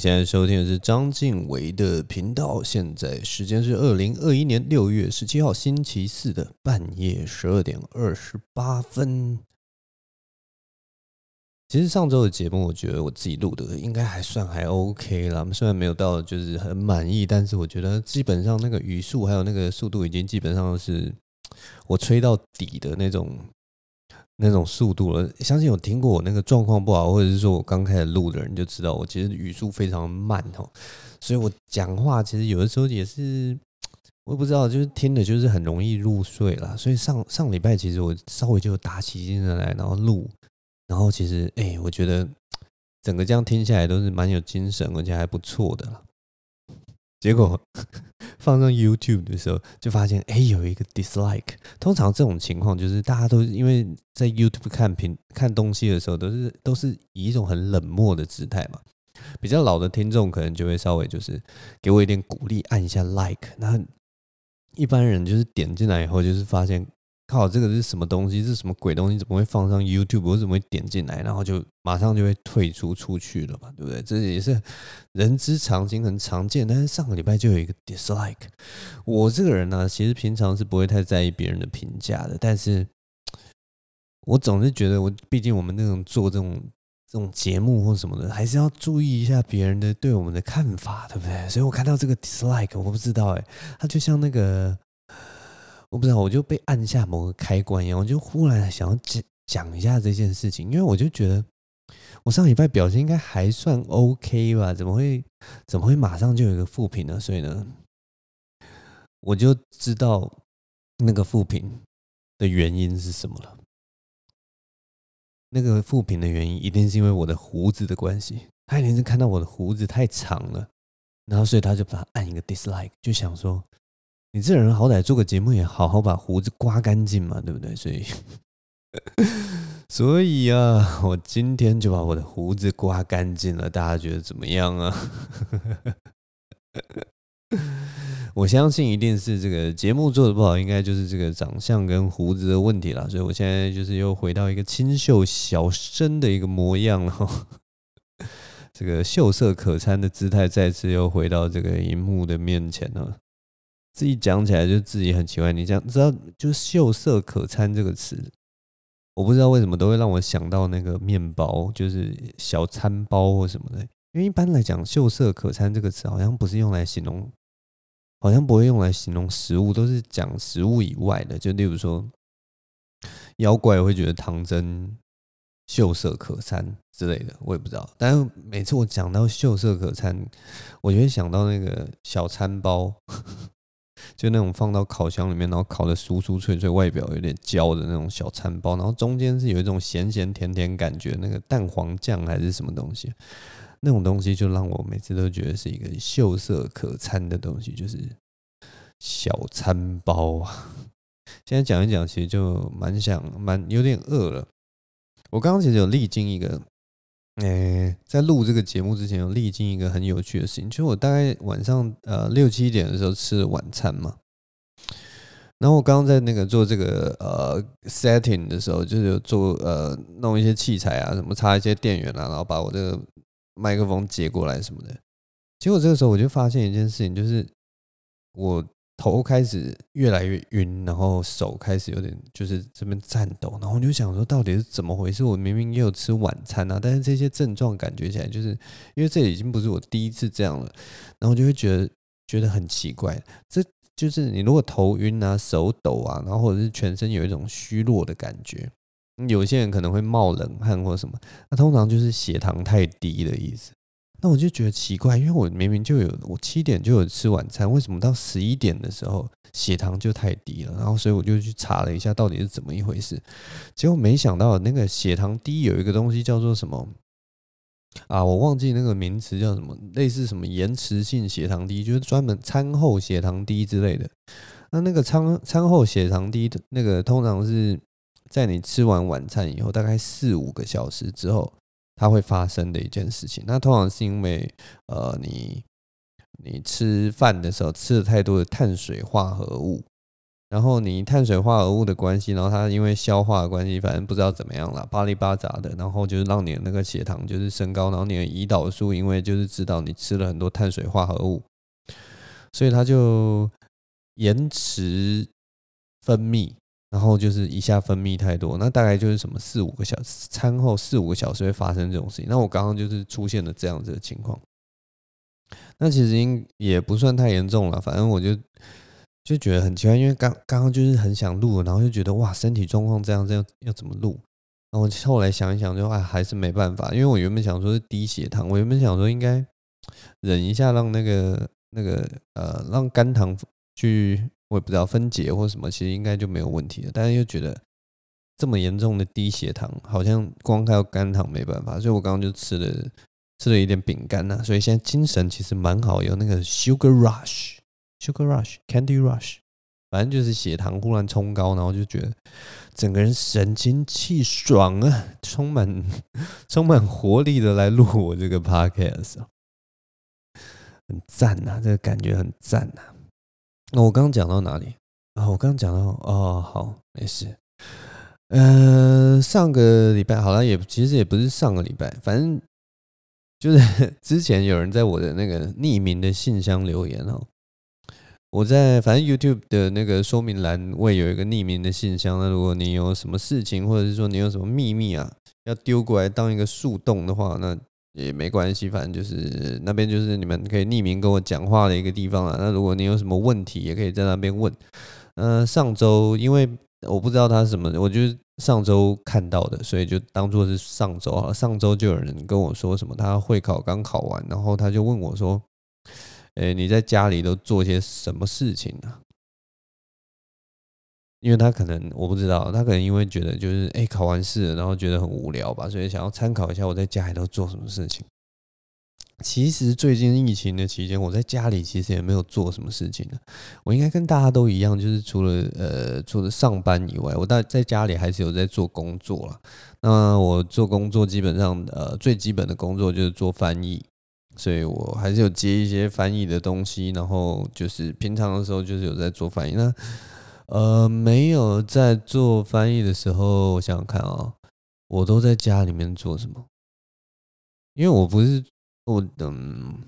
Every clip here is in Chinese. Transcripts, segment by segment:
现在收听的是张晋唯的频道。现在时间是二零二一年六月十七号星期四的半夜十二点二十八分。其实上周的节目，我觉得我自己录的应该还算还 OK 啦。虽然没有到就是很满意，但是我觉得基本上那个语速还有那个速度，已经基本上是我吹到底的那种。那种速度了，相信有听过我那个状况不好，或者是说我刚开始录的人就知道，我其实语速非常慢哦，所以我讲话其实有的时候也是，我也不知道，就是听的就是很容易入睡啦。所以上上礼拜其实我稍微就打起精神来，然后录，然后其实哎，我觉得整个这样听下来都是蛮有精神，而且还不错的啦。结果 放上 YouTube 的时候，就发现哎，有一个 dislike。通常这种情况就是大家都因为在 YouTube 看评看东西的时候，都是都是以一种很冷漠的姿态嘛。比较老的听众可能就会稍微就是给我一点鼓励，按一下 like。那一般人就是点进来以后，就是发现。靠，这个是什么东西？是什么鬼东西？怎么会放上 YouTube？我怎么会点进来，然后就马上就会退出出去了嘛？对不对？这也是人之常情，很常见。但是上个礼拜就有一个 dislike。我这个人呢、其实平常是不会太在意别人的评价的，但是我总是觉得，我毕竟我们那种做这种这种节目或什么的，还是要注意一下别人的对我们的看法，对不对？所以我看到这个 dislike，我不知道哎，它就像那个。我不知道，我就被按下某个开关一样，我就忽然想要讲讲一下这件事情，因为我就觉得我上礼拜表现应该还算 OK 吧，怎么会怎么会马上就有一个负评呢？所以呢，我就知道那个负评的原因是什么了。那个负评的原因一定是因为我的胡子的关系，他一定是看到我的胡子太长了，然后所以他就把它按一个 dislike，就想说。你这人好歹做个节目也好好把胡子刮干净嘛，对不对？所以，所以啊，我今天就把我的胡子刮干净了，大家觉得怎么样啊？我相信一定是这个节目做的不好，应该就是这个长相跟胡子的问题了。所以我现在就是又回到一个清秀小生的一个模样了，这个秀色可餐的姿态再次又回到这个荧幕的面前了。自己讲起来就自己很奇怪，你讲知道就“秀色可餐”这个词，我不知道为什么都会让我想到那个面包，就是小餐包或什么的。因为一般来讲，“秀色可餐”这个词好像不是用来形容，好像不会用来形容食物，都是讲食物以外的。就例如说，妖怪会觉得唐僧秀色可餐之类的，我也不知道。但是每次我讲到“秀色可餐”，我就会想到那个小餐包。就那种放到烤箱里面，然后烤的酥酥脆脆，外表有点焦的那种小餐包，然后中间是有一种咸咸甜甜感觉，那个蛋黄酱还是什么东西，那种东西就让我每次都觉得是一个秀色可餐的东西，就是小餐包啊。现在讲一讲，其实就蛮想，蛮有点饿了。我刚刚其实有历经一个。诶、在录这个节目之前，有历经一个很有趣的事情，就是我大概晚上呃六七点的时候吃了晚餐嘛，然后我刚刚在那个做这个呃 setting 的时候，就是做呃弄一些器材啊，什么插一些电源啊，然后把我这个麦克风接过来什么的，结果这个时候我就发现一件事情，就是我。头开始越来越晕，然后手开始有点就是这边颤抖，然后我就想说到底是怎么回事？我明明也有吃晚餐啊，但是这些症状感觉起来就是因为这已经不是我第一次这样了，然后就会觉得觉得很奇怪。这就是你如果头晕啊、手抖啊，然后或者是全身有一种虚弱的感觉，有些人可能会冒冷汗或什么，那通常就是血糖太低的意思。那我就觉得奇怪，因为我明明就有我七点就有吃晚餐，为什么到十一点的时候血糖就太低了？然后所以我就去查了一下，到底是怎么一回事。结果没想到那个血糖低有一个东西叫做什么啊？我忘记那个名词叫什么，类似什么延迟性血糖低，就是专门餐后血糖低之类的。那那个餐餐后血糖低的那个，通常是在你吃完晚餐以后，大概四五个小时之后。它会发生的一件事情，那通常是因为，呃，你你吃饭的时候吃了太多的碳水化合物，然后你碳水化合物的关系，然后它因为消化的关系，反正不知道怎么样了，巴里巴杂的，然后就是让你的那个血糖就是升高，然后你的胰岛素因为就是知道你吃了很多碳水化合物，所以它就延迟分泌，然后就是一下分泌太多，那大概就是什么四五个小时，餐后四五个小时会发生这种事情。那我刚刚就是出现了这样子的情况，那其实应也不算太严重了，反正我就。就觉得很奇怪，因为刚刚刚就是很想录，然后就觉得哇，身体状况这样这样要怎么录？然后我后来想一想，就哎还是没办法，因为我原本想说是低血糖，我原本想说应该忍一下，让那个那个呃让肝糖去我也不知道分解或什么，其实应该就没有问题了。但是又觉得这么严重的低血糖，好像光靠肝糖没办法，所以我刚刚就吃了吃了一点饼干呐，所以现在精神其实蛮好，有那个 sugar rush。Sugar Rush, Candy Rush，反正就是血糖忽然冲高，然后就觉得整个人神清气爽啊，充满充满活力的来录我这个 Podcast，很赞呐，这个感觉很赞呐。那我刚刚讲到哪里啊？我刚刚讲到哦，好，没事。呃，上个礼拜好了，也其实也不是上个礼拜，反正就是 之前有人在我的那个匿名的信箱留言哦。我在反正 YouTube 的那个说明栏位有一个匿名的信箱，那如果你有什么事情，或者是说你有什么秘密啊，要丢过来当一个树洞的话，那也没关系，反正就是那边就是你们可以匿名跟我讲话的一个地方啊。那如果你有什么问题，也可以在那边问。呃，上周因为我不知道他什么，我就是上周看到的，所以就当做是上周啊。上周就有人跟我说什么，他会考刚考完，然后他就问我说。诶，你在家里都做些什么事情呢？因为他可能我不知道，他可能因为觉得就是诶，考完试，然后觉得很无聊吧，所以想要参考一下我在家里都做什么事情。其实最近疫情的期间，我在家里其实也没有做什么事情呢。我应该跟大家都一样，就是除了呃除了上班以外，我在在家里还是有在做工作了。那我做工作基本上呃最基本的工作就是做翻译。所以我还是有接一些翻译的东西，然后就是平常的时候就是有在做翻译。那呃，没有在做翻译的时候，我想想看啊、我都在家里面做什么？因为我不是我嗯，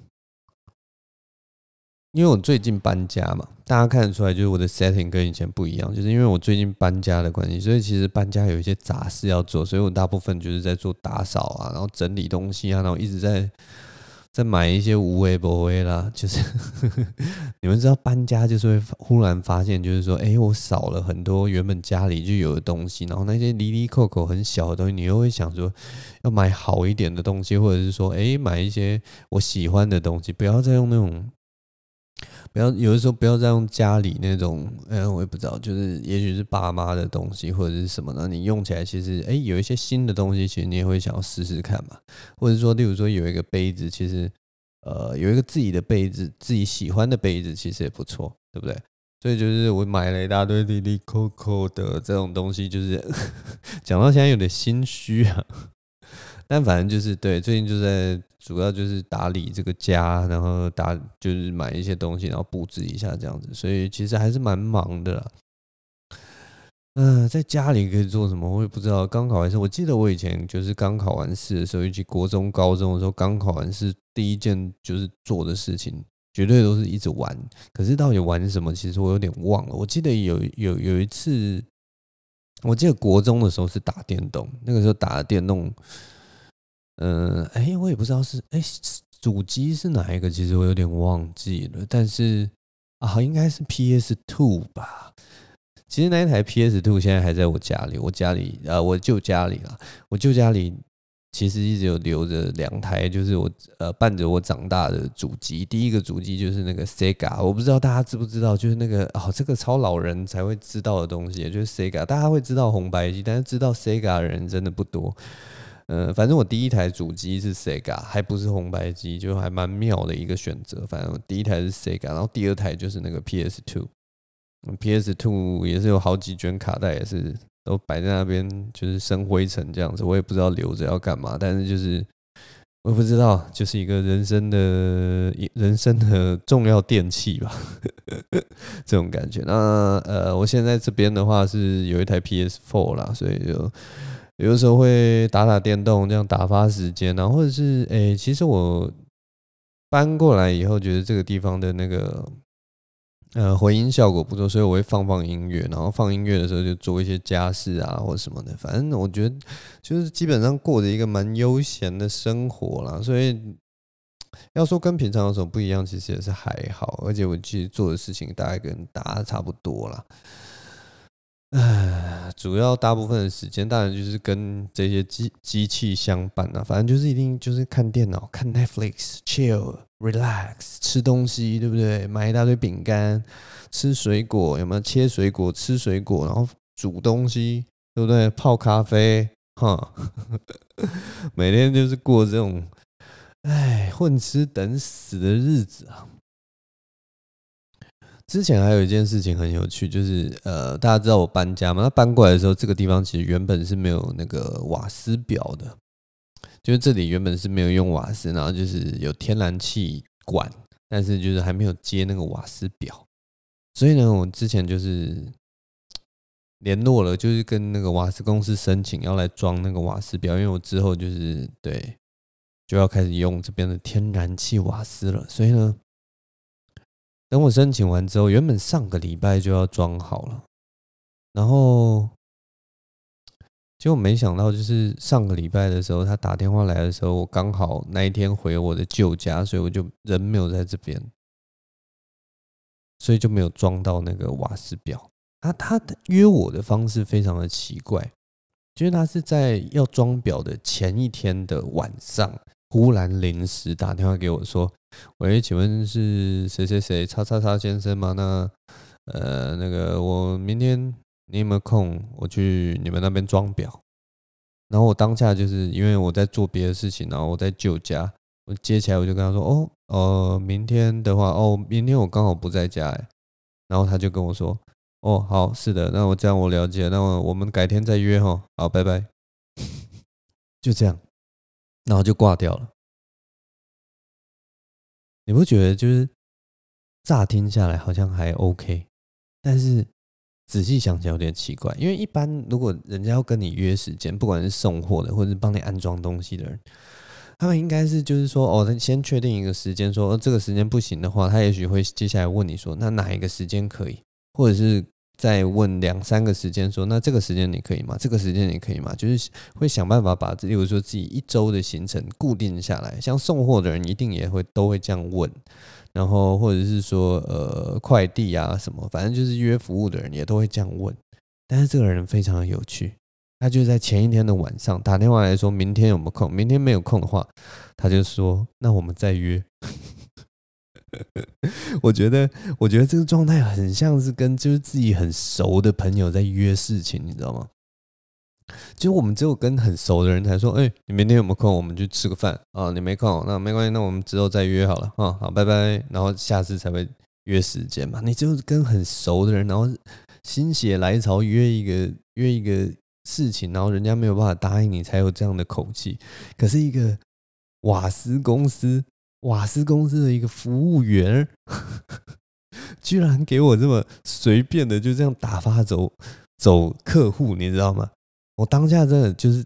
因为我最近搬家嘛，大家看得出来，就是我的 setting 跟以前不一样，就是因为我最近搬家的关系，所以其实搬家有一些杂事要做，所以我大部分就是在做打扫啊，然后整理东西啊，然后一直在。再买一些无为不为啦，就是你们知道搬家就是会忽然发现，就是说，哎，我少了很多原本家里就有的东西，然后那些离离扣扣很小的东西，你又会想说要买好一点的东西，或者是说，哎，买一些我喜欢的东西，不要再用那种。不要有的时候不要再用家里那种，嗯，我也不知道，就是也许是爸妈的东西或者是什么呢？你用起来其实，哎，有一些新的东西，其实你也会想要试试看嘛。或者说，例如说有一个杯子，其实，呃，有一个自己的杯子，自己喜欢的杯子，其实也不错，对不对？所以就是我买了一大堆哩哩扣扣的这种东西，就是 讲到现在有点心虚啊。但反正就是对，最近就在主要就是打理这个家，然后打就是买一些东西，然后布置一下这样子，所以其实还是蛮忙的。嗯、在家里可以做什么？我也不知道。刚考完试，我记得我以前就是刚考完试的时候，尤其国中、高中的时候，刚考完试第一件就是做的事情，绝对都是一直玩。可是到底玩什么，其实我有点忘了。我记得有有有一次，我记得国中的时候是打电动，那个时候打的电动。嗯，哎、我也不知道是哎、主机是哪一个？其实我有点忘记了。但是啊，应该是 PS Two 吧。其实那一台 PS Two 现在还在我家里，我家里呃，我舅家里啦。我舅家里其实一直有留着两台，就是我呃伴着我长大的主机。第一个主机就是那个 Sega，我不知道大家知不知道，就是那个哦，这个超老人才会知道的东西，就是 Sega。大家会知道红白机，但是知道 Sega 的人真的不多。呃，反正我第一台主机是 Sega，还不是红白机，就还蛮妙的一个选择。反正我第一台是 Sega，然后第二台就是那个 PS Two，PS Two 也是有好几卷卡带，也是都摆在那边，就是生灰尘这样子。我也不知道留着要干嘛，但是就是我不知道，就是一个人生的人生的重要电器吧，这种感觉。那呃，我现在这边的话是有一台 PS Four 啦，所以就有的时候会打打电动，这样打发时间。然后或者是诶、其实我搬过来以后，觉得这个地方的那个。呃，回音效果不错，所以我会放放音乐，然后放音乐的时候就做一些家事啊，或什么的。反正我觉得就是基本上过着一个蛮悠闲的生活啦。所以要说跟平常有什么不一样，其实也是还好。而且我其实做的事情大概跟大家差不多啦。唉，主要大部分的时间当然就是跟这些机机器相伴啊。反正就是一定就是看电脑、看 Netflix，chill。Relax，吃东西对不对？买一大堆饼干，吃水果有没有？切水果，吃水果，然后煮东西对不对？泡咖啡，哈，每天就是过这种，哎，混吃等死的日子啊。之前还有一件事情很有趣，就是呃，大家知道我搬家吗？那搬过来的时候，这个地方其实原本是没有那个瓦斯表的。就是这里原本是没有用瓦斯，然后就是有天然气管，但是就是还没有接那个瓦斯表，所以呢，我之前就是联络了，就是跟那个瓦斯公司申请要来装那个瓦斯表，因为我之后就是对就要开始用这边的天然气瓦斯了，所以呢，等我申请完之后，原本上个礼拜就要装好了，然后。结果没想到，就是上个礼拜的时候，他打电话来的时候，我刚好那一天回我的旧家，所以我就人没有在这边，所以就没有装到那个瓦斯表。他他约我的方式非常的奇怪，就是他是在要装表的前一天的晚上，忽然临时打电话给我说：“喂，请问是谁谁谁叉叉叉先生吗？那呃，那个我明天。”你有没有空？我去你们那边装表。然后我当下就是因为我在做别的事情，然后我在旧家，我接起来我就跟他说：“哦，呃，明天的话，哦，明天我刚好不在家。”，然后他就跟我说：“哦，好，是的，那我这样我了解，那我我们改天再约哈。好，拜拜。”就这样，然后就挂掉了。你不觉得就是乍听下来好像还 OK，但是？仔细想想有点奇怪，因为一般如果人家要跟你约时间，不管是送货的或者是帮你安装东西的人，他们应该是就是说哦，他先确定一个时间，说这个时间不行的话，他也许会接下来问你说，那哪一个时间可以，或者是再问两三个时间，说那这个时间你可以吗？这个时间你可以吗？就是会想办法把，例如说自己一周的行程固定下来。像送货的人一定也会都会这样问。然后或者是说，呃，快递啊什么，反正就是约服务的人也都会这样问。但是这个人非常的有趣，他就在前一天的晚上打电话来说，明天有没有空？明天没有空的话，他就说，那我们再约。我觉得，我觉得这个状态很像是跟就是自己很熟的朋友在约事情，你知道吗？其实我们只有跟很熟的人才说，哎，你明天有没有空？我们去吃个饭啊。你没空，那没关系，那我们之后再约好了啊。好，拜拜。然后下次才会约时间嘛。你就跟很熟的人，然后心血来潮约一个约一个事情，然后人家没有办法答应你，才有这样的口气。可是一个瓦斯公司，瓦斯公司的一个服务员，居然给我这么随便的就这样打发走走客户，你知道吗？我当下真的就是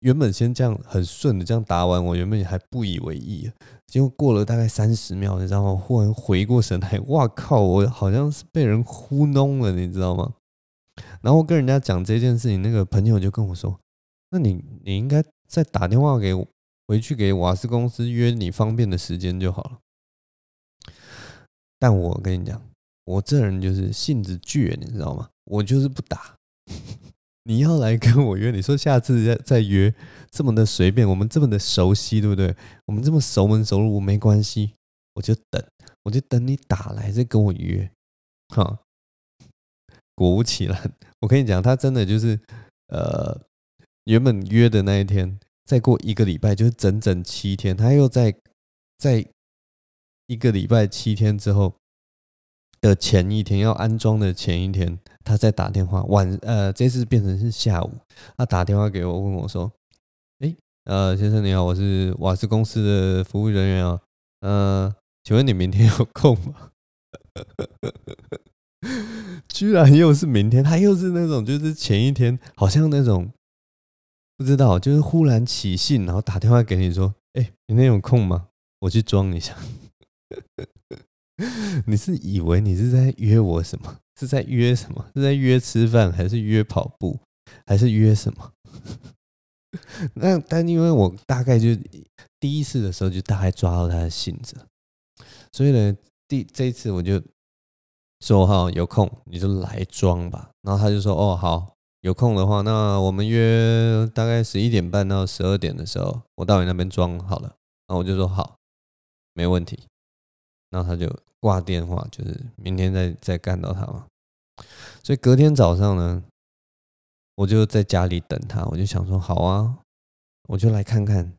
原本先这样很顺的这样答完，我原本还不以为意，结果过了大概三十秒，你知道吗？忽然回过神来，哇靠！我好像是被人糊弄了，你知道吗？然后跟人家讲这件事情，那个朋友就跟我说：“那你你应该再打电话给我，回去给瓦斯公司约你方便的时间就好了。”但我跟你讲，我这人就是性子倔，你知道吗？我就是不打。你要来跟我约，你说下次再再约，这么的随便，我们这么的熟悉，对不对？我们这么熟门熟路，没关系，我就等，我就等你打来再跟我约，哈。果不其然，我跟你讲，他真的就是，呃，原本约的那一天，再过一个礼拜，就是整整七天，他又在在一个礼拜七天之后的前一天，要安装的前一天。他在打电话，晚呃，这次变成是下午，他打电话给我，问我说：“哎，呃，先生你好，我是瓦斯公司的服务人员啊。呃，请问你明天有空吗？居然又是明天，他又是那种就是前一天好像那种不知道，就是忽然起信，然后打电话给你说：“哎，明天有空吗？我去装一下。”你是以为你是在约我什么？是在约什么？是在约吃饭，还是约跑步，还是约什么？那但因为我大概就第一次的时候就大概抓到他的性子，所以呢，第这一次我就说哈，有空你就来装吧。然后他就说哦好，有空的话，那我们约大概十一点半到十二点的时候，我到你那边装好了。然后我就说好，没问题。然后他就挂电话，就是明天再再干到他嘛。所以隔天早上呢。我就在家里等他，我就想说好啊，我就来看看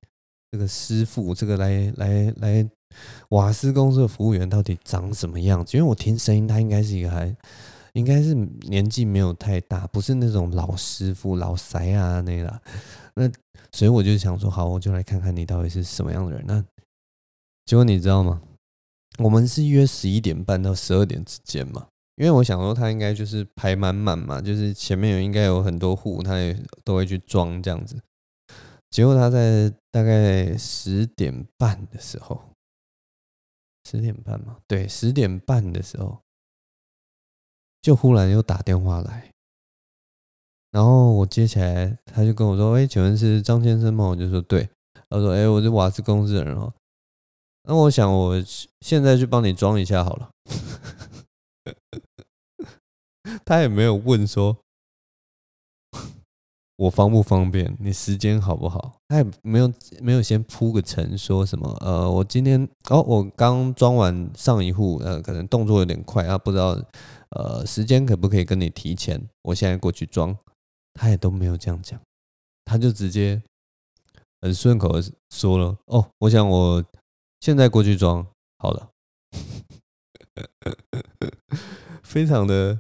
这个师傅，这个来来来瓦斯公司的服务员到底长什么样子。因为我听声音，他应该是一个还应该是年纪没有太大，不是那种老师傅老塞啊那个。那所以我就想说好，我就来看看你到底是什么样的人。那结果你知道吗？我们是约十一点半到十二点之间嘛。因为我想说，他应该就是排满满嘛，就是前面有应该有很多户，他也都会去装这样子。结果他在大概十点半的时候，十点半嘛，对，十点半的时候，就忽然又打电话来，然后我接起来，他就跟我说：“哎，请问是张先生吗？”我就说：“对。”他说：“哎，我是瓦斯公司的人哦。”那我想我现在去帮你装一下好了。他也没有问说，我方不方便，你时间好不好？他也没有没有先铺个陈说什么，呃，我今天哦，我刚装完上一户，呃，可能动作有点快啊，不知道呃时间可不可以跟你提前？我现在过去装，他也都没有这样讲，他就直接很顺口的说了，哦，我想我现在过去装好了，非常的。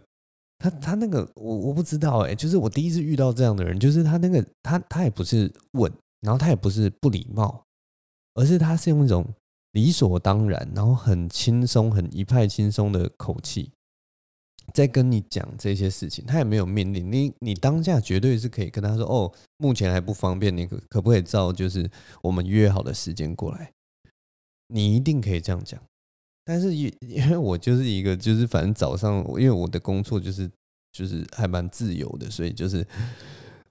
他他那个我我不知道哎，就是我第一次遇到这样的人，就是他那个他他也不是问，然后他也不是不礼貌，而是他是用一种理所当然，然后很轻松、很一派轻松的口气在跟你讲这些事情。他也没有命令你，你当下绝对是可以跟他说：“哦，目前还不方便，你可可不可以照就是我们约好的时间过来？”你一定可以这样讲。但是因因为我就是一个就是反正早上因为我的工作就是就是还蛮自由的，所以就是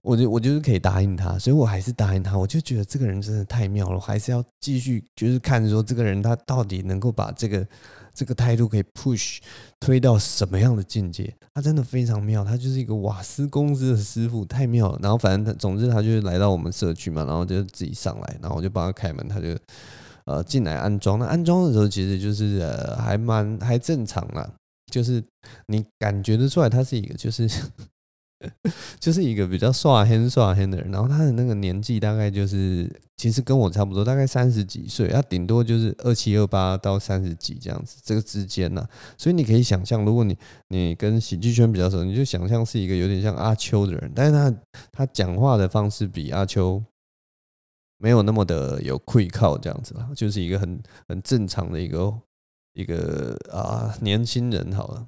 我就我就是可以答应他，所以我还是答应他。我就觉得这个人真的太妙了，我还是要继续就是看说这个人他到底能够把这个这个态度可以 push 推到什么样的境界。他真的非常妙，他就是一个瓦斯公司的师傅，太妙了。然后反正他总之他就是来到我们社区嘛，然后就自己上来，然后我就帮他开门，他就。呃，进来安装，那安装的时候其实就是呃，还蛮还正常啦，就是你感觉得出来，他是一个就是 就是一个比较帅黑帅黑的人，然后他的那个年纪大概就是其实跟我差不多，大概三十几岁，他顶多就是二七二八到三十几这样子这个之间呢，所以你可以想象，如果你你跟喜剧圈比较熟，你就想象是一个有点像阿秋的人，但是他他讲话的方式比阿秋。没有那么的有愧靠这样子啦，就是一个很很正常的一个一个啊年轻人好了。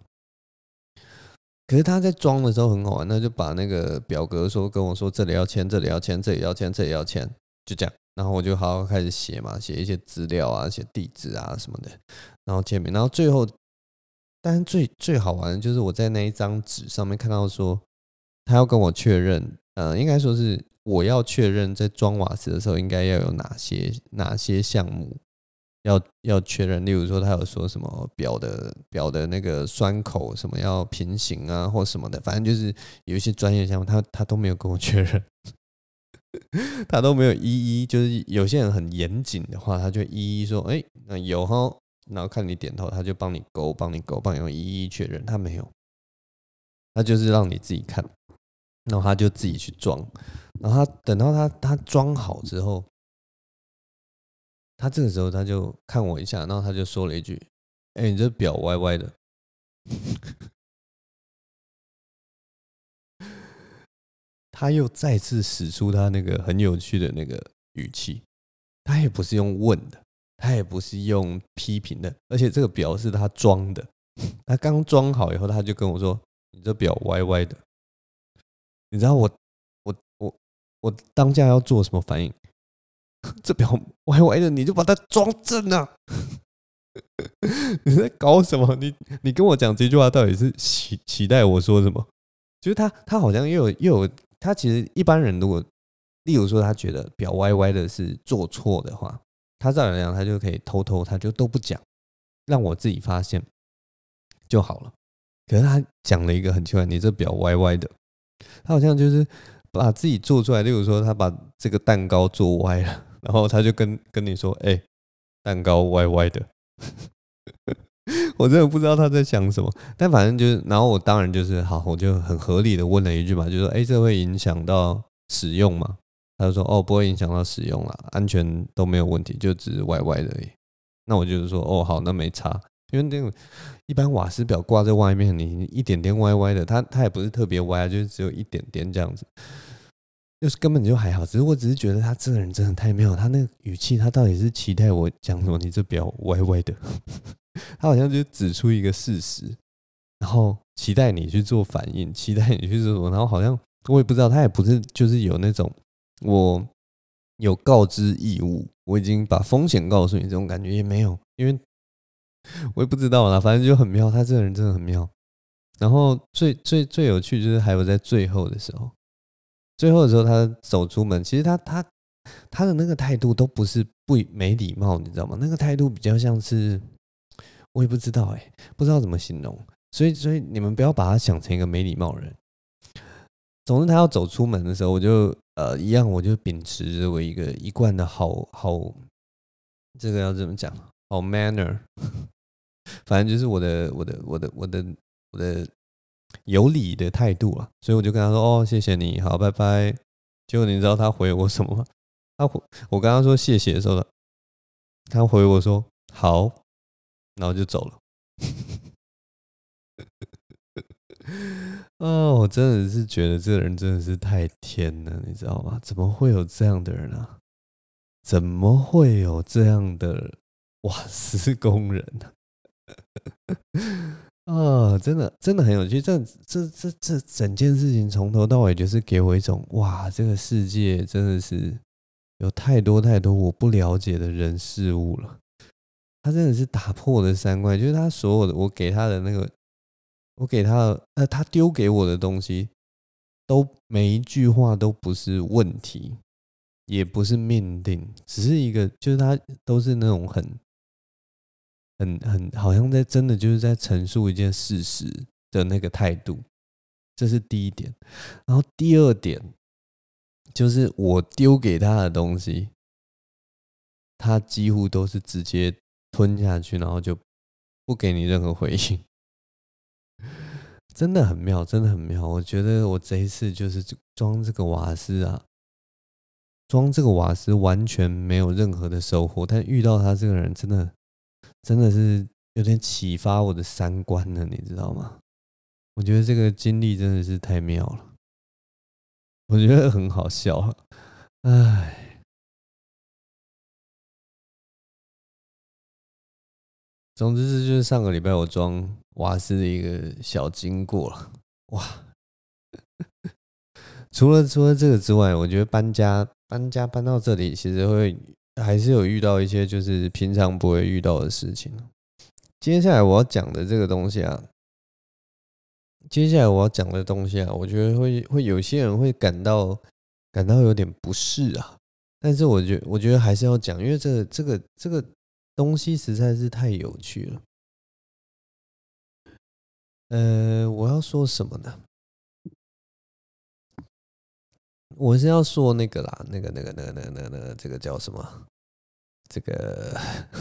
可是他在装的时候很好玩，他就把那个表格说跟我说，这里要签，这里要签，这里要签，这里要签，就这样。然后我就好好开始写嘛，写一些资料啊，写地址啊什么的，然后签名。然后最后，但是最最好玩的就是我在那一张纸上面看到说，他要跟我确认，呃，应该说是。我要确认在装瓦斯的时候应该要有哪些哪些项目要要确认，例如说他有说什么表的表的那个栓口什么要平行啊或什么的，反正就是有一些专业项目他他都没有跟我确认，他都没有一一就是有些人很严谨的话，他就一一说哎、那有哈，然后看你点头，他就帮你勾帮你勾帮你用一一确认，他没有，他就是让你自己看。然后他就自己去装，然后他等到他他装好之后，他这个时候他就看我一下，然后他就说了一句：“哎，你这表歪歪的。”他又再次使出他那个很有趣的那个语气，他也不是用问的，他也不是用批评的，而且这个表是他装的，他刚装好以后，他就跟我说：“你这表歪歪的。”你知道我我我我当下要做什么反应？这表歪歪的，你就把它装正啊！你在搞什么？你你跟我讲这句话到底是期期待我说什么？就是他他好像又有又有他其实一般人如果例如说他觉得表歪歪的是做错的话，他照样讲他就可以偷偷他就都不讲，让我自己发现就好了。可是他讲了一个很奇怪，你这表歪歪的，他好像就是把自己做出来。例如说他把这个蛋糕做歪了，然后他就跟跟你说：“哎，蛋糕歪歪的。”我真的不知道他在想什么，但反正就是，然后我当然就是好，我就很合理的问了一句嘛，就说：“哎，这会影响到使用吗？”他就说：“哦，不会影响到使用啦，安全都没有问题，就只是歪歪的而已。”那我就是说：“哦，好，那没差，因为那种一般瓦斯表挂在外面，你一点点歪歪的，它它也不是特别歪，就是只有一点点这样子。”就是根本就还好，只是我只是觉得他这个人真的太妙，他那个语气，他到底是期待我讲什么？你这表歪歪的，他好像就指出一个事实，然后期待你去做反应，期待你去做什么，然后好像我也不知道，他也不是就是有那种我有告知义务，我已经把风险告诉你这种感觉也没有，因为我也不知道啦，反正就很妙，他这个人真的很妙。然后最最最有趣就是还有在最后的时候。最后的时候，他走出门，其实他他他的那个态度都不是不没礼貌，你知道吗？那个态度比较像是我也不知道哎，不知道怎么形容。所以所以你们不要把他想成一个没礼貌人。总之，他要走出门的时候，我就呃一样，我就秉持着我一个一贯的好好，这个要怎么讲？好 manner，反正就是我的我的我的我的我的。有礼的态度啊，所以我就跟他说：“哦，谢谢你，好，拜拜。”结果你知道他回我什么吗？他回我跟他说谢谢的时候，他回我说：“好。”然后就走了。哦，我真的是觉得这个人真的是太天了，你知道吗？怎么会有这样的人啊？怎么会有这样的瓦斯工人呢？啊、哦，真的，真的很有趣。这、这、这、这整件事情从头到尾就是给我一种哇，这个世界真的是有太多太多我不了解的人事物了。他真的是打破我的三观，就是他所有的我给他的那个，我给他的呃，他丢给我的东西，都每一句话都不是问题，也不是命令，只是一个，就是他都是那种很。很很好像在真的就是在陈述一件事实的那个态度，这是第一点。然后第二点就是我丢给他的东西，他几乎都是直接吞下去，然后就不给你任何回应。真的很妙，真的很妙。我觉得我这一次就是装这个瓦斯啊，装这个瓦斯完全没有任何的收获，但遇到他这个人真的。真的是有点启发我的三观了，你知道吗？我觉得这个经历真的是太妙了，我觉得很好笑。哎，总之这就是上个礼拜我装瓦斯的一个小经过了。哇，除了除了这个之外，我觉得搬家搬家搬到这里，其实会。还是有遇到一些就是平常不会遇到的事情。接下来我要讲的这个东西啊，接下来我要讲的东西啊，我觉得会会有些人会感到感到有点不适啊。但是我觉我觉得还是要讲，因为这个这个这个东西实在是太有趣了。呃，我要说什么呢？我是要说那个啦，那个、那个、那个、那个、那个、那个，这个叫什么？这个，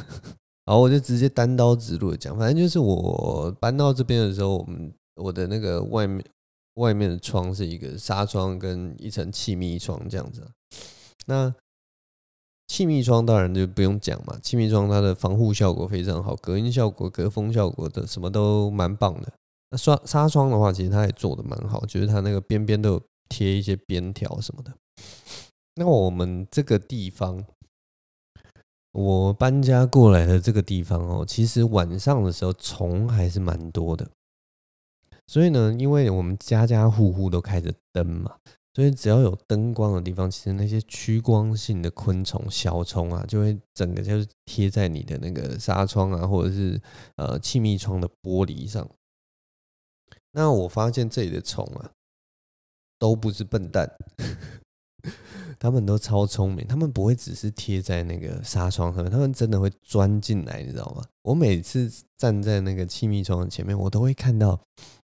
好，我就直接单刀直入的讲，反正就是我搬到这边的时候，我们我的那个外面外面的窗是一个纱窗跟一层气密窗这样子。那气密窗当然就不用讲嘛，气密窗它的防护效果非常好，隔音效果、隔风效果的什么都蛮棒的。那刷纱窗的话，其实它也做的蛮好，就是它那个边边都有。贴一些边条什么的，那我们这个地方，我搬家过来的这个地方哦，其实晚上的时候虫还是蛮多的。所以呢，因为我们家家户户都开着灯嘛，所以只要有灯光的地方，其实那些趋光性的昆虫、小虫啊，就会整个就是贴在你的那个纱窗啊，或者是呃气密窗的玻璃上。那我发现这里的虫啊，都不是笨蛋。他们都超聪明，他们不会只是贴在那个纱窗上面，他们真的会钻进来，你知道吗？我每次站在那个气密窗的前面，我都会看到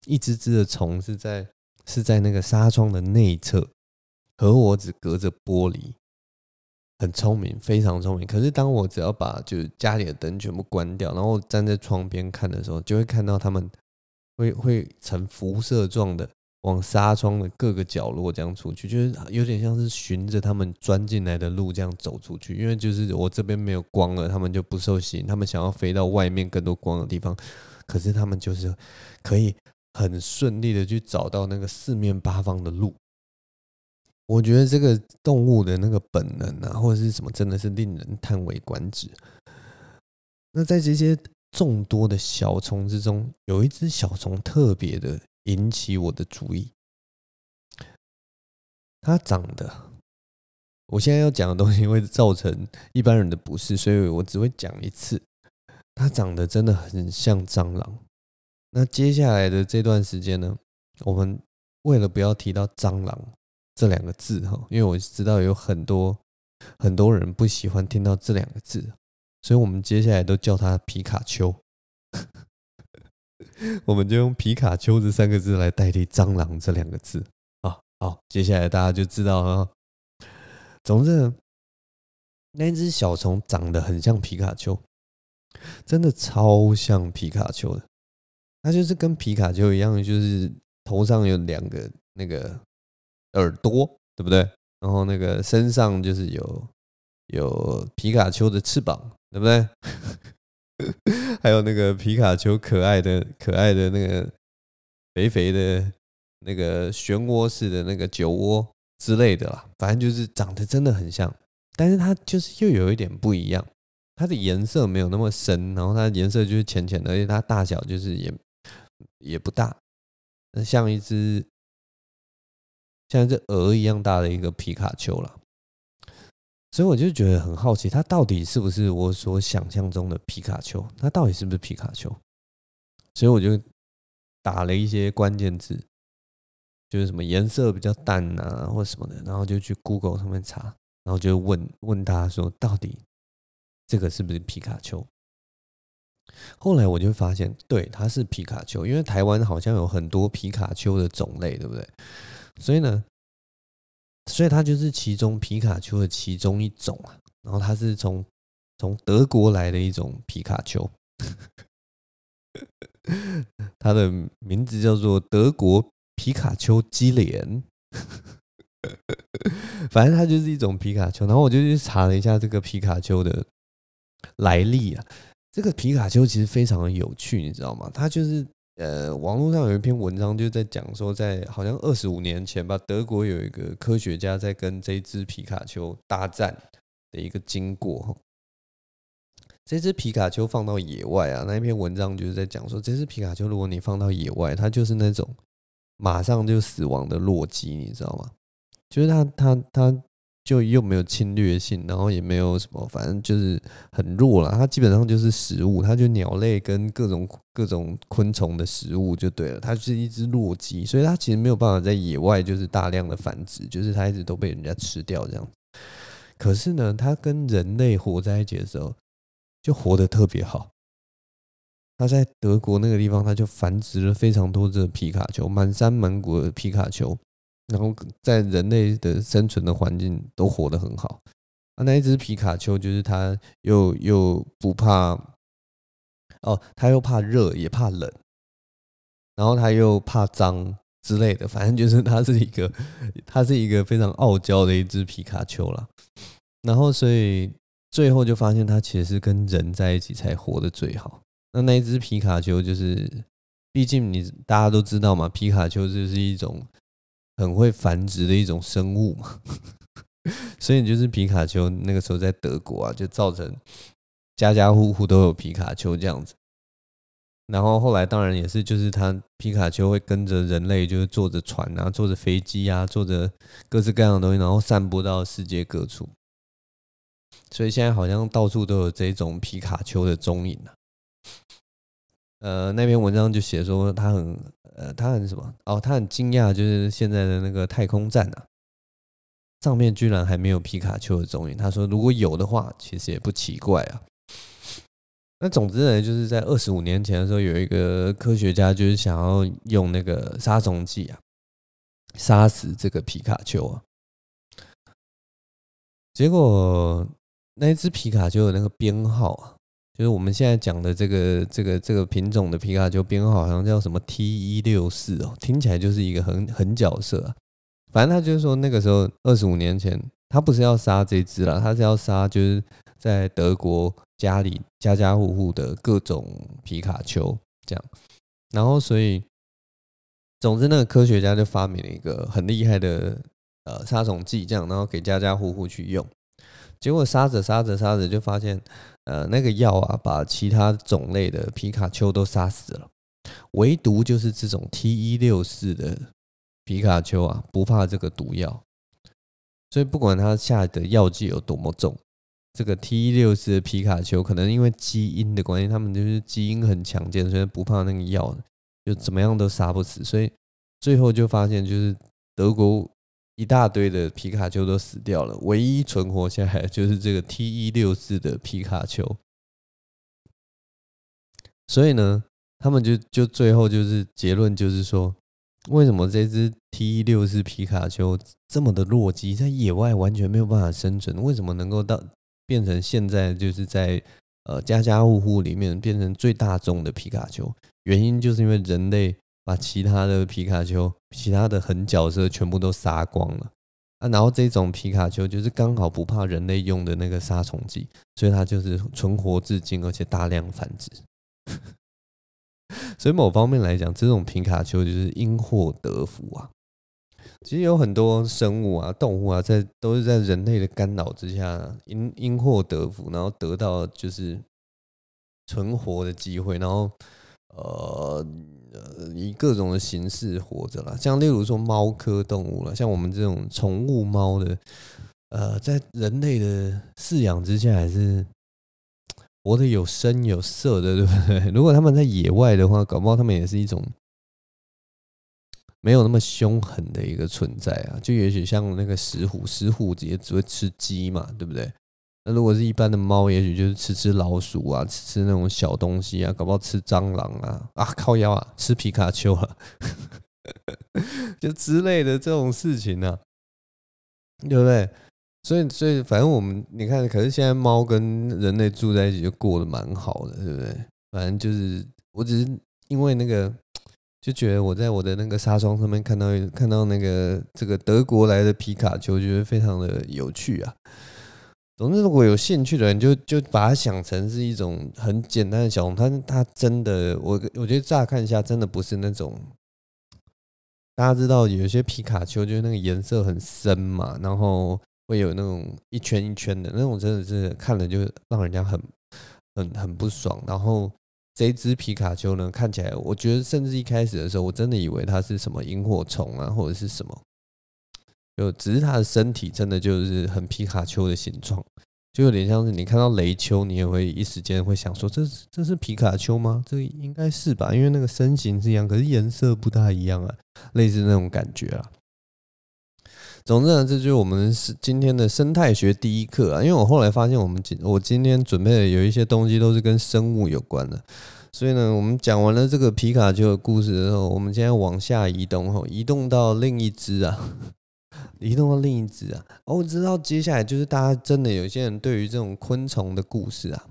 一只只的虫是在是在那个纱窗的内侧，和我只隔着玻璃，很聪明，非常聪明。可是当我只要把就是家里的灯全部关掉，然后站在窗边看的时候，就会看到他们会会呈辐射状的。往纱窗的各个角落这样出去，就是有点像是循着他们钻进来的路这样走出去。因为就是我这边没有光了，他们就不受吸引，他们想要飞到外面更多光的地方。可是他们就是可以很顺利的去找到那个四面八方的路。我觉得这个动物的那个本能啊，或者是什么，真的是令人叹为观止。那在这些众多的小虫之中，有一只小虫特别的。引起我的注意，它长得，我现在要讲的东西会造成一般人的不适，所以我只会讲一次。它长得真的很像蟑螂。那接下来的这段时间呢，我们为了不要提到蟑螂这两个字哈，因为我知道有很多很多人不喜欢听到这两个字，所以我们接下来都叫它皮卡丘。我们就用皮卡丘这三个字来代替蟑螂这两个字啊。好，接下来大家就知道了。总之，那只小虫长得很像皮卡丘，真的超像皮卡丘的。它就是跟皮卡丘一样，就是头上有两个那个耳朵，对不对？然后那个身上就是有有皮卡丘的翅膀，对不对？还有那个皮卡丘可爱的、可爱的那个肥肥的、那个漩涡式的那个酒窝之类的啦，反正就是长得真的很像，但是它就是又有一点不一样，它的颜色没有那么深，然后它颜色就是浅浅的，而且它大小就是也也不大，像一只像一只鹅一样大的一个皮卡丘了。所以我就觉得很好奇，它到底是不是我所想象中的皮卡丘？它到底是不是皮卡丘？所以我就打了一些关键字，就是什么颜色比较淡啊，或什么的，然后就去 Google 上面查，然后就问问大家说，到底这个是不是皮卡丘？后来我就发现，对，它是皮卡丘，因为台湾好像有很多皮卡丘的种类，对不对？所以呢。所以它就是其中皮卡丘的其中一种啊，然后它是从从德国来的一种皮卡丘，它的名字叫做德国皮卡丘基连，反正它就是一种皮卡丘。然后我就去查了一下这个皮卡丘的来历啊，这个皮卡丘其实非常的有趣，你知道吗？它就是。呃，网络上有一篇文章就在讲说，在好像二十五年前吧，德国有一个科学家在跟这只皮卡丘大战的一个经过。这只皮卡丘放到野外啊，那一篇文章就是在讲说，这只皮卡丘如果你放到野外，它就是那种马上就死亡的弱鸡，你知道吗？就是它它它。就又没有侵略性，然后也没有什么，反正就是很弱了。它基本上就是食物，它就鸟类跟各种各种昆虫的食物就对了。它是一只弱鸡，所以它其实没有办法在野外就是大量的繁殖，就是它一直都被人家吃掉这样。可是呢，它跟人类活在一起的时候，就活得特别好。它在德国那个地方，它就繁殖了非常多只皮卡丘，满山满谷的皮卡丘。然后在人类的生存的环境都活得很好，啊，那一只皮卡丘就是它又又不怕，哦，它又怕热也怕冷，然后它又怕脏之类的，反正就是它是一个它是一个非常傲娇的一只皮卡丘了。然后所以最后就发现它其实是跟人在一起才活得最好。那那一只皮卡丘就是，毕竟你大家都知道嘛，皮卡丘就是一种。很会繁殖的一种生物嘛，所以就是皮卡丘那个时候在德国啊，就造成家家户户都有皮卡丘这样子。然后后来当然也是，就是他皮卡丘会跟着人类，就是坐着船啊，坐着飞机啊，坐着各式各样的东西，然后散布到世界各处。所以现在好像到处都有这种皮卡丘的踪影啊。呃，那篇文章就写说他很呃，他很什么？哦，他很惊讶，就是现在的那个太空站啊，上面居然还没有皮卡丘的踪影。他说如果有的话，其实也不奇怪啊。那总之呢，就是在二十五年前的时候，有一个科学家就是想要用那个杀虫剂啊，杀死这个皮卡丘啊。结果那一只皮卡丘的那个编号啊，就是我们现在讲的这个这个这个品种的皮卡丘编号，好像叫什么 T 一六四哦，听起来就是一个很很角色啊。反正他就是说，那个时候二十五年前，他不是要杀这只啦，他是要杀就是在德国。家里家家户户的各种皮卡丘，这样，然后所以，总之那个科学家就发明了一个很厉害的呃杀虫剂，这样，然后给家家户户去用，结果杀着杀着杀着就发现，呃那个药啊把其他种类的皮卡丘都杀死了，唯独就是这种 T 一六四的皮卡丘啊不怕这个毒药，所以不管它下的药剂有多么重。这个 T 一六四的皮卡丘，可能因为基因的关系，他们就是基因很强健，所以不怕那个药，就怎么样都杀不死。所以最后就发现，就是德国一大堆的皮卡丘都死掉了，唯一存活下来就是这个 T 一六四的皮卡丘。所以呢，他们就就最后就是结论就是说，为什么这只 T 一六四皮卡丘这么的弱鸡，在野外完全没有办法生存？为什么能够到？变成现在就是在呃家家户户里面变成最大众的皮卡丘，原因就是因为人类把其他的皮卡丘、其他的狠角色全部都杀光了啊，然后这种皮卡丘就是刚好不怕人类用的那个杀虫剂，所以它就是存活至今，而且大量繁殖。所以某方面来讲，这种皮卡丘就是因祸得福啊。其实有很多生物啊、动物啊，在都是在人类的干扰之下，因因祸得福，然后得到就是存活的机会，然后呃呃以各种的形式活着啦。像例如说猫科动物了，像我们这种宠物猫的，呃，在人类的饲养之下，还是活得有声有色的，对不对？如果他们在野外的话，搞不好他们也是一种。没有那么凶狠的一个存在啊，就也许像那个石虎，石虎也只会吃鸡嘛，对不对？如果是一般的猫，也许就是吃吃老鼠啊，吃吃那种小东西啊，搞不好吃蟑螂啊，啊靠腰啊，吃皮卡丘啊，就之类的这种事情呢、啊，对不对？所以，所以反正我们你看，可是现在猫跟人类住在一起就过得蛮好的，对不对？反正就是，我只是因为那个。就觉得我在我的那个纱窗上面看到看到那个这个德国来的皮卡丘，觉得非常的有趣啊。总之，如果有兴趣的人就，就把它想成是一种很简单的小熊。它它真的，我我觉得乍看一下，真的不是那种大家知道有些皮卡丘就是那个颜色很深嘛，然后会有那种一圈一圈的那种，真的是看了就让人家很很很不爽，然后。这只皮卡丘呢，看起来我觉得，甚至一开始的时候，我真的以为它是什么萤火虫啊，或者是什么，就只是它的身体真的就是很皮卡丘的形状，就有点像是你看到雷丘，你也会一时间会想说，这是这是皮卡丘吗？这应该是吧，因为那个身形是一样，可是颜色不太一样啊，类似那种感觉啊。总之呢，这就是我们是今天的生态学第一课啊。因为我后来发现，我们今我今天准备的有一些东西都是跟生物有关的，所以呢，我们讲完了这个皮卡丘的故事之后，我们现在往下移动哈，移动到另一只啊，移动到另一只啊。哦，我知道接下来就是大家真的有些人对于这种昆虫的故事啊，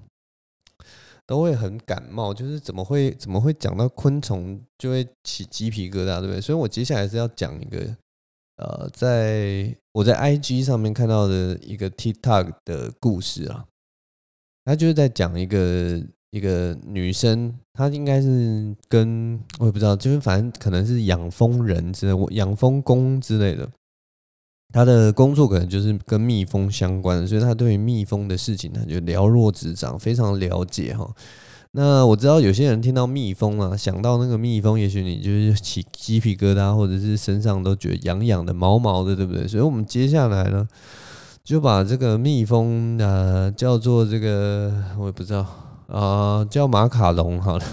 都会很感冒，就是怎么会怎么会讲到昆虫就会起鸡皮疙瘩，对不对？所以我接下来是要讲一个。呃，在我在 IG 上面看到的一个 TikTok 的故事啊，他就是在讲一个一个女生，她应该是跟我也不知道，就是反正可能是养蜂人之类，养蜂工之类的。他的工作可能就是跟蜜蜂相关，所以他对于蜜蜂的事情呢就了若指掌，非常了解哈。那我知道有些人听到蜜蜂啊，想到那个蜜蜂，也许你就是起鸡皮疙瘩，或者是身上都觉得痒痒的、毛毛的，对不对？所以我们接下来呢，就把这个蜜蜂呃叫做这个，我也不知道啊、叫马卡龙好了。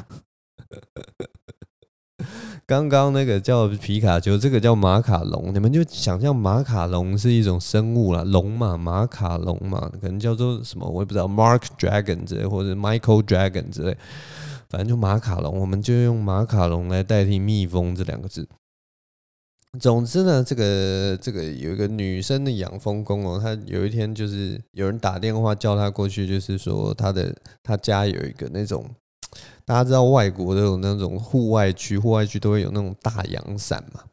刚刚那个叫皮卡丘，这个叫马卡龙，你们就想象马卡龙是一种生物啦，龙嘛，马卡龙嘛，可能叫做什么，我也不知道，Mark Dragon 之类，或者 Michael Dragon 之类，反正就马卡龙，我们就用马卡龙来代替蜜蜂这两个字。总之呢，这个这个有一个女生的养蜂工哦，她有一天就是有人打电话叫她过去，就是说她的她家有一个那种。大家知道外国都有那种户外区，户外区都会有那种大阳伞嘛。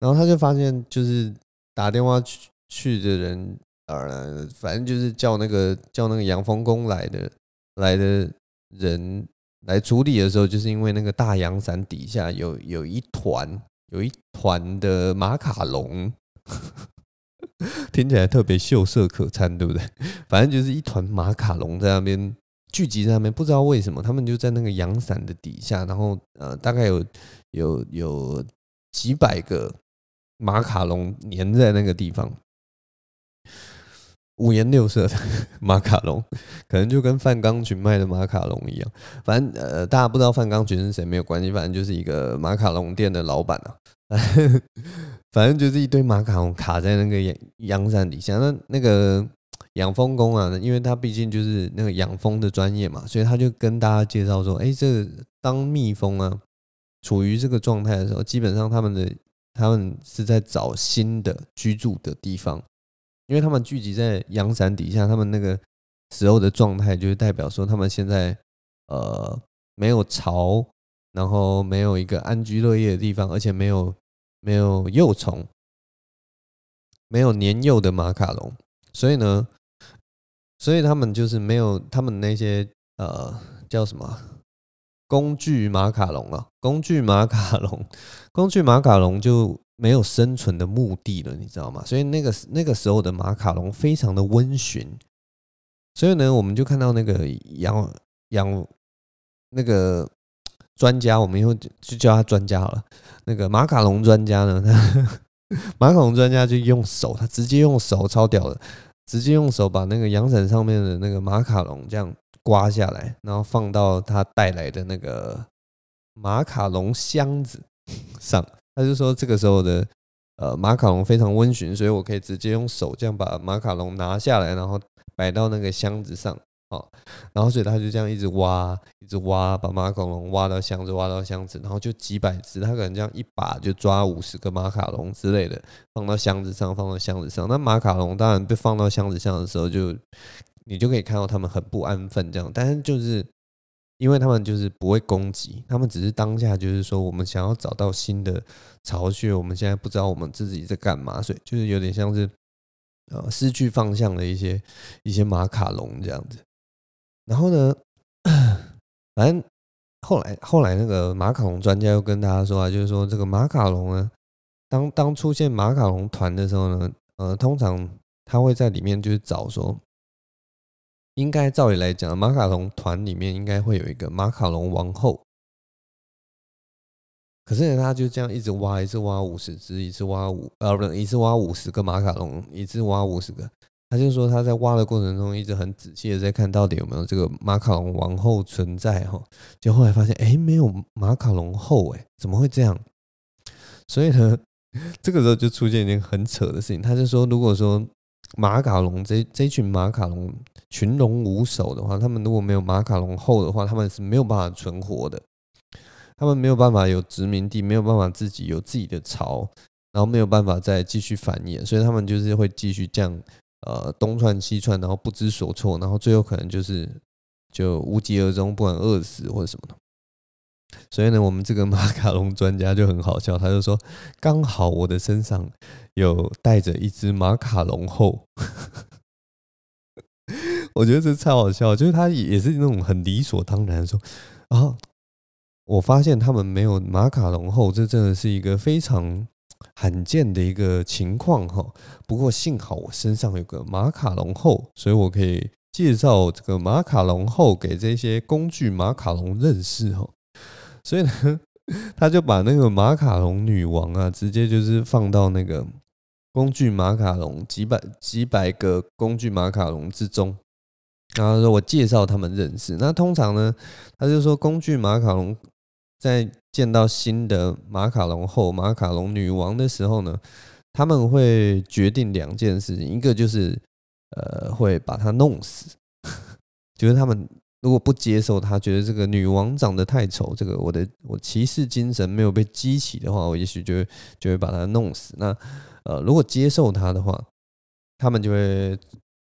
然后他就发现，就是打电话去去的人，呃，反正就是叫那个叫那个养蜂工来的来的人来处理的时候，就是因为那个大阳伞底下有有一团有一团的马卡龙，听起来特别秀色可餐，对不对？反正就是一团马卡龙在那边。聚集在那边，不知道为什么，他们就在那个阳伞的底下，然后呃，大概有有有几百个马卡龙粘在那个地方，五颜六色的马卡龙，可能就跟范钢群卖的马卡龙一样。反正呃，大家不知道范钢群是谁没有关系，反正就是一个马卡龙店的老板啊。反正就是一堆马卡龙卡在那个阳阳伞底下，那那个。养蜂工啊，因为他毕竟就是那个养蜂的专业嘛，所以他就跟大家介绍说：“哎，这个当蜜蜂啊处于这个状态的时候，基本上他们的他们是在找新的居住的地方，因为他们聚集在阳伞底下，他们那个时候的状态就是代表说他们现在呃没有巢，然后没有一个安居乐业的地方，而且没有没有幼虫，没有年幼的马卡龙，所以呢。”所以他们就是没有他们那些呃叫什么工具马卡龙啊，工具马卡龙，工具马卡龙就没有生存的目的了，你知道吗？所以那个那个时候的马卡龙非常的温驯，所以呢，我们就看到那个养养那个专家，我们以后就叫他专家好了。那个马卡龙专家呢，马卡龙专家就用手，他直接用手超屌的。直接用手把那个阳伞上面的那个马卡龙这样刮下来，然后放到他带来的那个马卡龙箱子 上。他就说这个时候的呃马卡龙非常温驯，所以我可以直接用手这样把马卡龙拿下来，然后摆到那个箱子上。哦然后所以他就这样一直挖，一直挖，把马卡龙挖到箱子，挖到箱子，然后就几百只，他可能这样一把就抓五十个马卡龙之类的，放到箱子上，放到箱子上。那马卡龙当然被放到箱子上的时候就，就你就可以看到他们很不安分这样，但是就是因为他们就是不会攻击，他们只是当下就是说我们想要找到新的巢穴，我们现在不知道我们自己在干嘛，所以就是有点像是呃失去方向的一些一些马卡龙这样子。然后呢，反正后来后来那个马卡龙专家又跟大家说啊，就是说这个马卡龙呢，当当出现马卡龙团的时候呢，呃，通常他会在里面就是找说，应该照理来讲，马卡龙团里面应该会有一个马卡龙王后。可是呢，他就这样一直挖，一次挖五十只，一次挖五呃，不，一次挖五十个马卡龙，一次挖五十个。他就说他在挖的过程中一直很仔细的在看到底有没有这个马卡龙王后存在哈，就后来发现哎，没有马卡龙后哎，怎么会这样？所以呢，这个时候就出现一件很扯的事情。他就说，如果说马卡龙这这群马卡龙群龙无首的话，他们如果没有马卡龙后的话，他们是没有办法存活的，他们没有办法有殖民地，没有办法自己有自己的巢，然后没有办法再继续繁衍，所以他们就是会继续这样。呃，东窜西窜，然后不知所措，然后最后可能就是就无疾而终，不管饿死或者什么的。所以呢，我们这个马卡龙专家就很好笑，他就说：“刚好我的身上有带着一只马卡龙后。”我觉得这超好笑，就是他也是那种很理所当然说：“啊，我发现他们没有马卡龙后，这真的是一个非常罕见的一个情况哈。不过幸好我身上有个马卡龙后，所以我可以介绍这个马卡龙后给这些工具马卡龙认识哈。所以呢，他就把那个马卡龙女王啊，直接就是放到那个工具马卡龙几百几百个工具马卡龙之中，然后说我介绍他们认识。那通常呢，他就说工具马卡龙。在见到新的马卡龙后，马卡龙女王的时候呢，他们会决定两件事情，一个就是呃会把她弄死，就是他们如果不接受她，觉得这个女王长得太丑，这个我的我骑士精神没有被激起的话，我也许就会就会把她弄死。那呃如果接受她的话，他们就会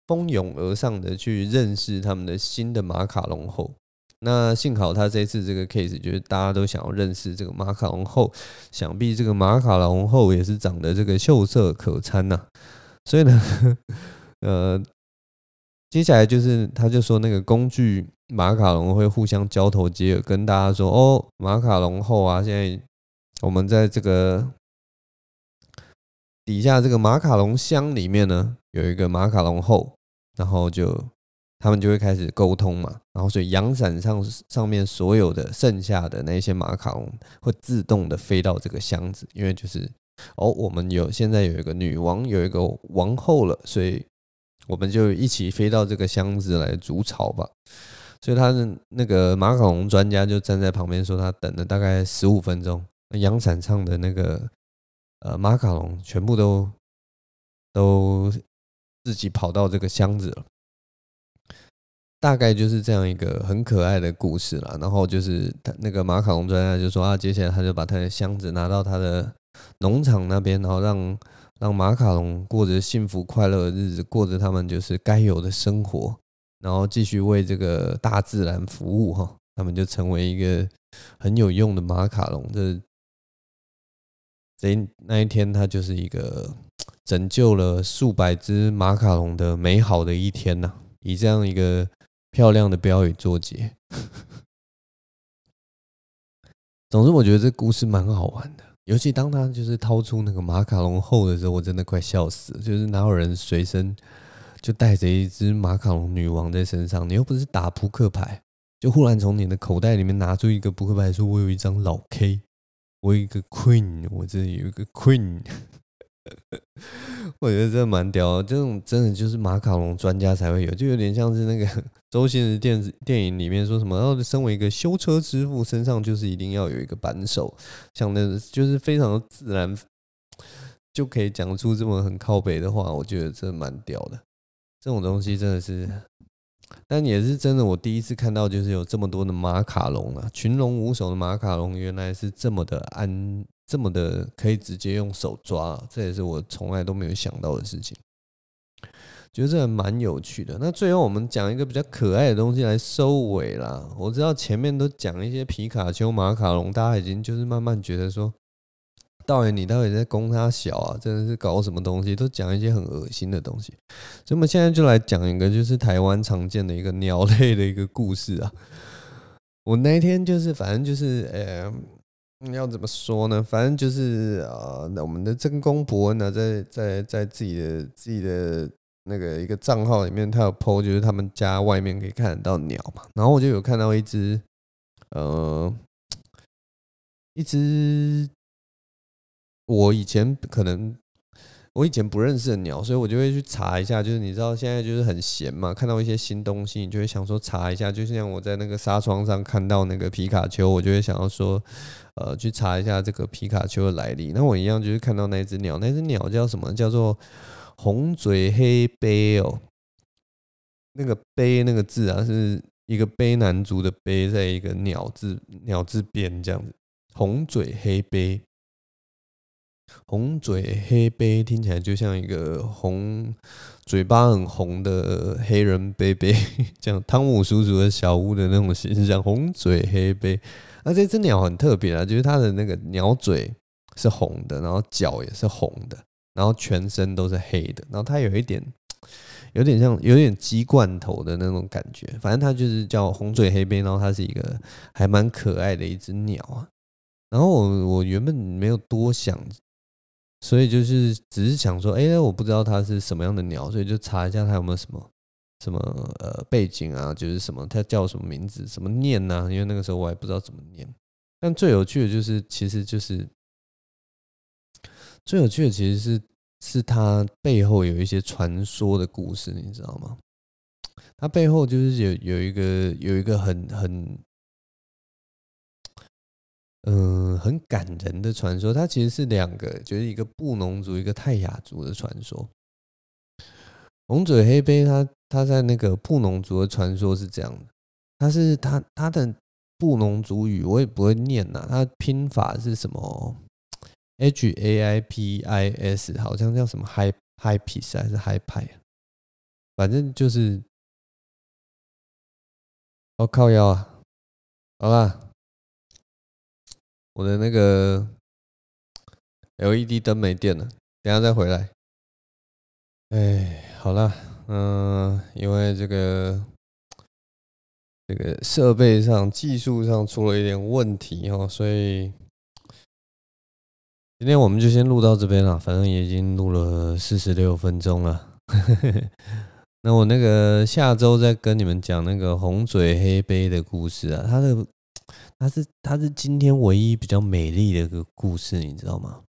蜂拥而上的去认识他们的新的马卡龙后。那幸好他这次这个 case 就是大家都想要认识这个马卡龙后，想必这个马卡龙后也是长得这个秀色可餐呐，所以呢，呃，接下来就是他就说那个工具马卡龙会互相交头接耳，跟大家说哦，马卡龙后啊，现在我们在这个底下这个马卡龙箱里面呢，有一个马卡龙后，然后就。他们就会开始沟通嘛，然后所以阳伞上上面所有的剩下的那些马卡龙会自动的飞到这个箱子，因为就是哦，我们有现在有一个女王，有一个王后了，所以我们就一起飞到这个箱子来筑巢吧。所以他的那个马卡龙专家就站在旁边说，他等了大概十五分钟，阳伞上的那个呃马卡龙全部都都自己跑到这个箱子了。大概就是这样一个很可爱的故事了。然后就是他那个马卡龙专家就说啊，接下来他就把他的箱子拿到他的农场那边，然后让让马卡龙过着幸福快乐的日子，过着他们就是该有的生活，然后继续为这个大自然服务哈。他们就成为一个很有用的马卡龙。这这那一天，他就是一个拯救了数百只马卡龙的美好的一天呐。以这样一个。漂亮的标语作结。总之，我觉得这故事蛮好玩的，尤其当他就是掏出那个马卡龙后的时候，我真的快笑死了。就是哪有人随身就带着一只马卡龙女王在身上？你又不是打扑克牌，就忽然从你的口袋里面拿出一个扑克牌，说我有一张老 K，我有一个 Queen，我这里有一个 Queen。我觉得这蛮屌，这种真的就是马卡龙专家才会有，就有点像是那个 周星驰电视电影里面说什么，然后身为一个修车之父，身上就是一定要有一个扳手，像那就是非常自然，就可以讲出这么很靠北的话，我觉得这蛮屌的。这种东西真的是，但也是真的，我第一次看到就是有这么多的马卡龙啊，群龙无首的马卡龙，原来是这么的安。这么的可以直接用手抓，这也是我从来都没有想到的事情，觉得这蛮有趣的。那最后我们讲一个比较可爱的东西来收尾啦。我知道前面都讲一些皮卡丘、马卡龙，大家已经就是慢慢觉得说，导演你到底在供他小啊？真的是搞什么东西？都讲一些很恶心的东西。所以我们现在就来讲一个，就是台湾常见的一个鸟类的一个故事啊。我那天就是，反正就是，呃。你要怎么说呢？反正就是啊，那我们的真公伯恩呢，在在在自己的自己的那个一个账号里面，他有 po，就是他们家外面可以看得到鸟嘛。然后我就有看到一只，呃，一只我以前可能。我以前不认识的鸟，所以我就会去查一下。就是你知道现在就是很闲嘛，看到一些新东西，你就会想说查一下。就像我在那个纱窗上看到那个皮卡丘，我就会想要说，呃，去查一下这个皮卡丘的来历。那我一样就是看到那只鸟，那只鸟叫什么？叫做红嘴黑背哦。那个背那个字啊，是一个背南族的背，在一个鸟字鸟字边这样子。红嘴黑鵯。红嘴黑杯听起来就像一个红嘴巴很红的黑人贝贝，像汤姆叔叔的小屋的那种形象。红嘴黑杯，那这只鸟很特别啊，就是它的那个鸟嘴是红的，然后脚也是红的，然后全身都是黑的，然后它有一点有点像有点鸡冠头的那种感觉。反正它就是叫红嘴黑杯，然后它是一个还蛮可爱的一只鸟啊。然后我我原本没有多想。所以就是只是想说，哎，我不知道它是什么样的鸟，所以就查一下它有没有什么什么呃背景啊，就是什么它叫什么名字，什么念呐、因为那个时候我还不知道怎么念。但最有趣的就是，其实就是最有趣的，其实是是它背后有一些传说的故事，你知道吗？它背后就是有有一个有一个很很。嗯，很感人的传说。它其实是两个，就是一个布农族，一个泰雅族的传说。红嘴黑鵯，它它在那个布农族的传说是这样的，它是它它的布农族语，我也不会念呐。它拼法是什么？H A I P I S，好像叫什么 Hi Hi-Pis 还是 Hi-Pi？反正就是，我靠腰啊！好吧。我的那个 LED 灯没电了，等下再回来。哎，好了，嗯，因为这个这个设备上、技术上出了一点问题哦，所以今天我们就先录到这边了。反正也已经录了四十六分钟了。那我那个下周再跟你们讲那个红嘴黑杯的故事啊，它的。它是它是今天唯一比较美丽的一个故事，你知道吗？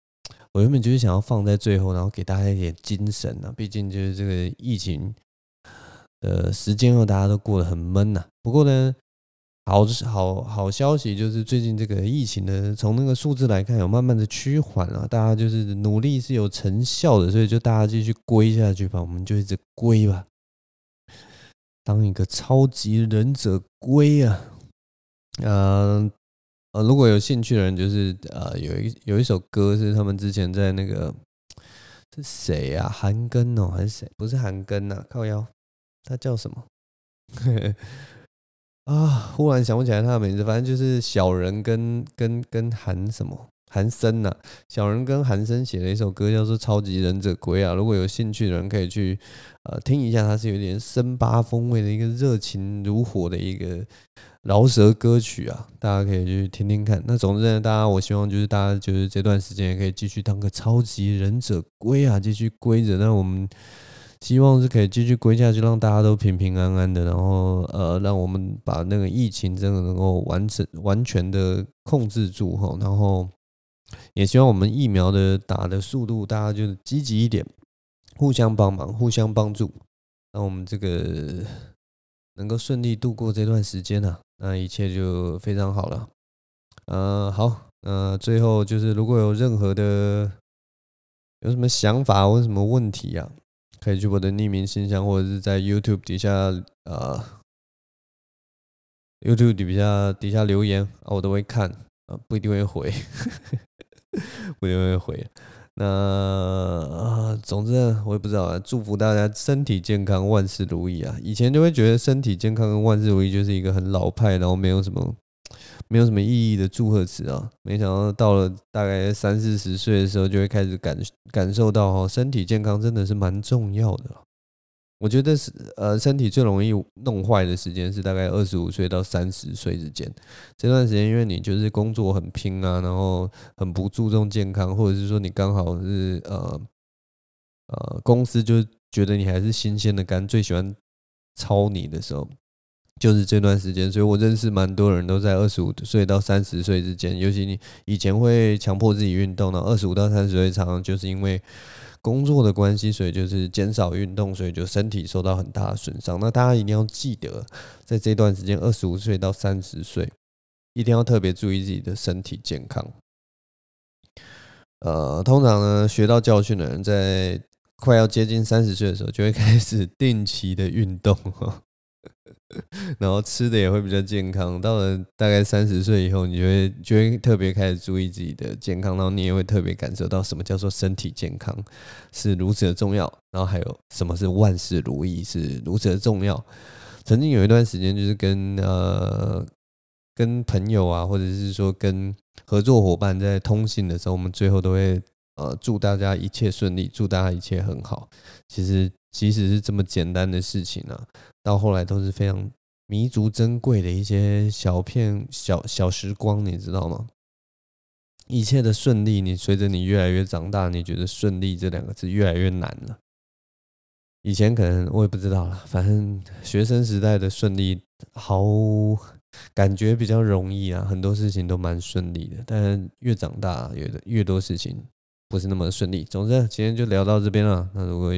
我原本就是想要放在最后，然后给大家一点精神啊。毕竟就是这个疫情的时间后，大家都过得很闷呐。不过呢，好好好消息就是最近这个疫情呢从那个数字来看，有慢慢的趋缓了。大家就是努力是有成效的，所以就大家继续龟下去吧，我们就一直龟吧，当一个超级忍者龟啊！嗯呃，如果有兴趣的人，就是呃，有一有一首歌是他们之前在那个是谁啊？韩庚哦，还是谁？不是韩庚呐，靠腰，他叫什么？啊，忽然想不起来他的名字。反正就是小人跟跟跟韩什么。韩森呐，小人跟韩森写了一首歌，叫做《超级忍者龟》啊。如果有兴趣的人，可以去呃听一下，它是有点森巴风味的一个热情如火的一个饶舌歌曲啊，大家可以去听听看。那总之呢，大家我希望就是大家就是这段时间也可以继续当个超级忍者龟啊，继续龟着。那我们希望是可以继续龟下去，让大家都平平安安的，然后呃，让我们把那个疫情真的能够完整完全的控制住哈，然后。也希望我们疫苗的打的速度，大家就是积极一点，互相帮忙，互相帮助，让我们这个能够顺利度过这段时间呢，那一切就非常好了。呃，好，呃，最后就是如果有任何的有什么想法或什么问题啊，可以去我的匿名信箱，或者是在 YouTube 底下呃 YouTube 底下底下留言啊，我都会看啊，不一定会回。不一定会回，那啊，总之我也不知道啊。祝福大家身体健康，万事如意啊！以前就会觉得身体健康跟万事如意就是一个很老派，然后没有什么没有什么意义的祝贺词啊。没想到到了大概三四十岁的时候，就会开始感感受到哦，身体健康真的是蛮重要的。我觉得是呃，身体最容易弄坏的时间是大概二十五岁到三十岁之间。这段时间，因为你就是工作很拼啊，然后很不注重健康，或者是说你刚好是呃呃，公司就觉得你还是新鲜的肝，最喜欢操你的时候，就是这段时间。所以我认识蛮多人都在二十五岁到三十岁之间，尤其你以前会强迫自己运动，然后二十五到三十岁常常就是因为。工作的关系，所以就是减少运动，所以就身体受到很大的损伤。那大家一定要记得，在这段时间，二十五岁到三十岁，一定要特别注意自己的身体健康。呃，通常呢，学到教训的人，在快要接近三十岁的时候，就会开始定期的运动。然后吃的也会比较健康，到了大概三十岁以后，你就会就会特别开始注意自己的健康，然后你也会特别感受到什么叫做身体健康是如此的重要，然后还有什么是万事如意是如此的重要。曾经有一段时间，就是跟呃跟朋友啊，或者是说跟合作伙伴在通信的时候，我们最后都会呃祝大家一切顺利，祝大家一切很好。其实即使是这么简单的事情啊。到后来都是非常弥足珍贵的一些小片小小时光，你知道吗？一切的顺利，你随着你越来越长大，你觉得“顺利”这两个字越来越难了。以前可能我也不知道了，反正学生时代的顺利好感觉比较容易啊，很多事情都蛮顺利的。但越长大，越越多事情不是那么顺利。总之，今天就聊到这边了。那如果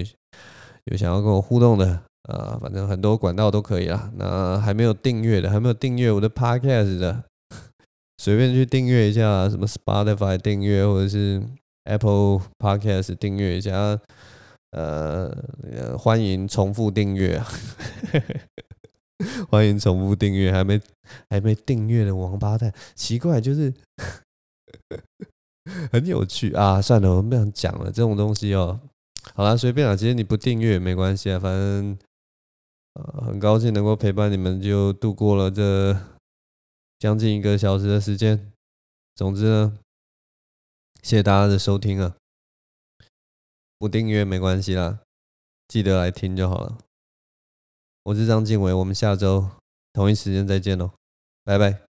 有想要跟我互动的啊，反正很多管道都可以啦。那还没有订阅的，还没有订阅我的 Podcast 的。随便去订阅一下，什么 Spotify 订阅，或者是 Apple Podcast 订阅一下，呃，欢迎重复订阅啊！欢迎重复订阅，还没还没订阅的王八蛋，奇怪，就是 很有趣啊！算了，我们不想讲了，这种东西哦，好啦，随便啦，其实你不订阅也没关系啊，反正呃，很高兴能够陪伴你们，就度过了这。将近一个小时的时间，总之呢，谢谢大家的收听啊！不订阅没关系啦，记得来听就好了。我是张晋唯，我们下周同一时间再见喽，拜拜。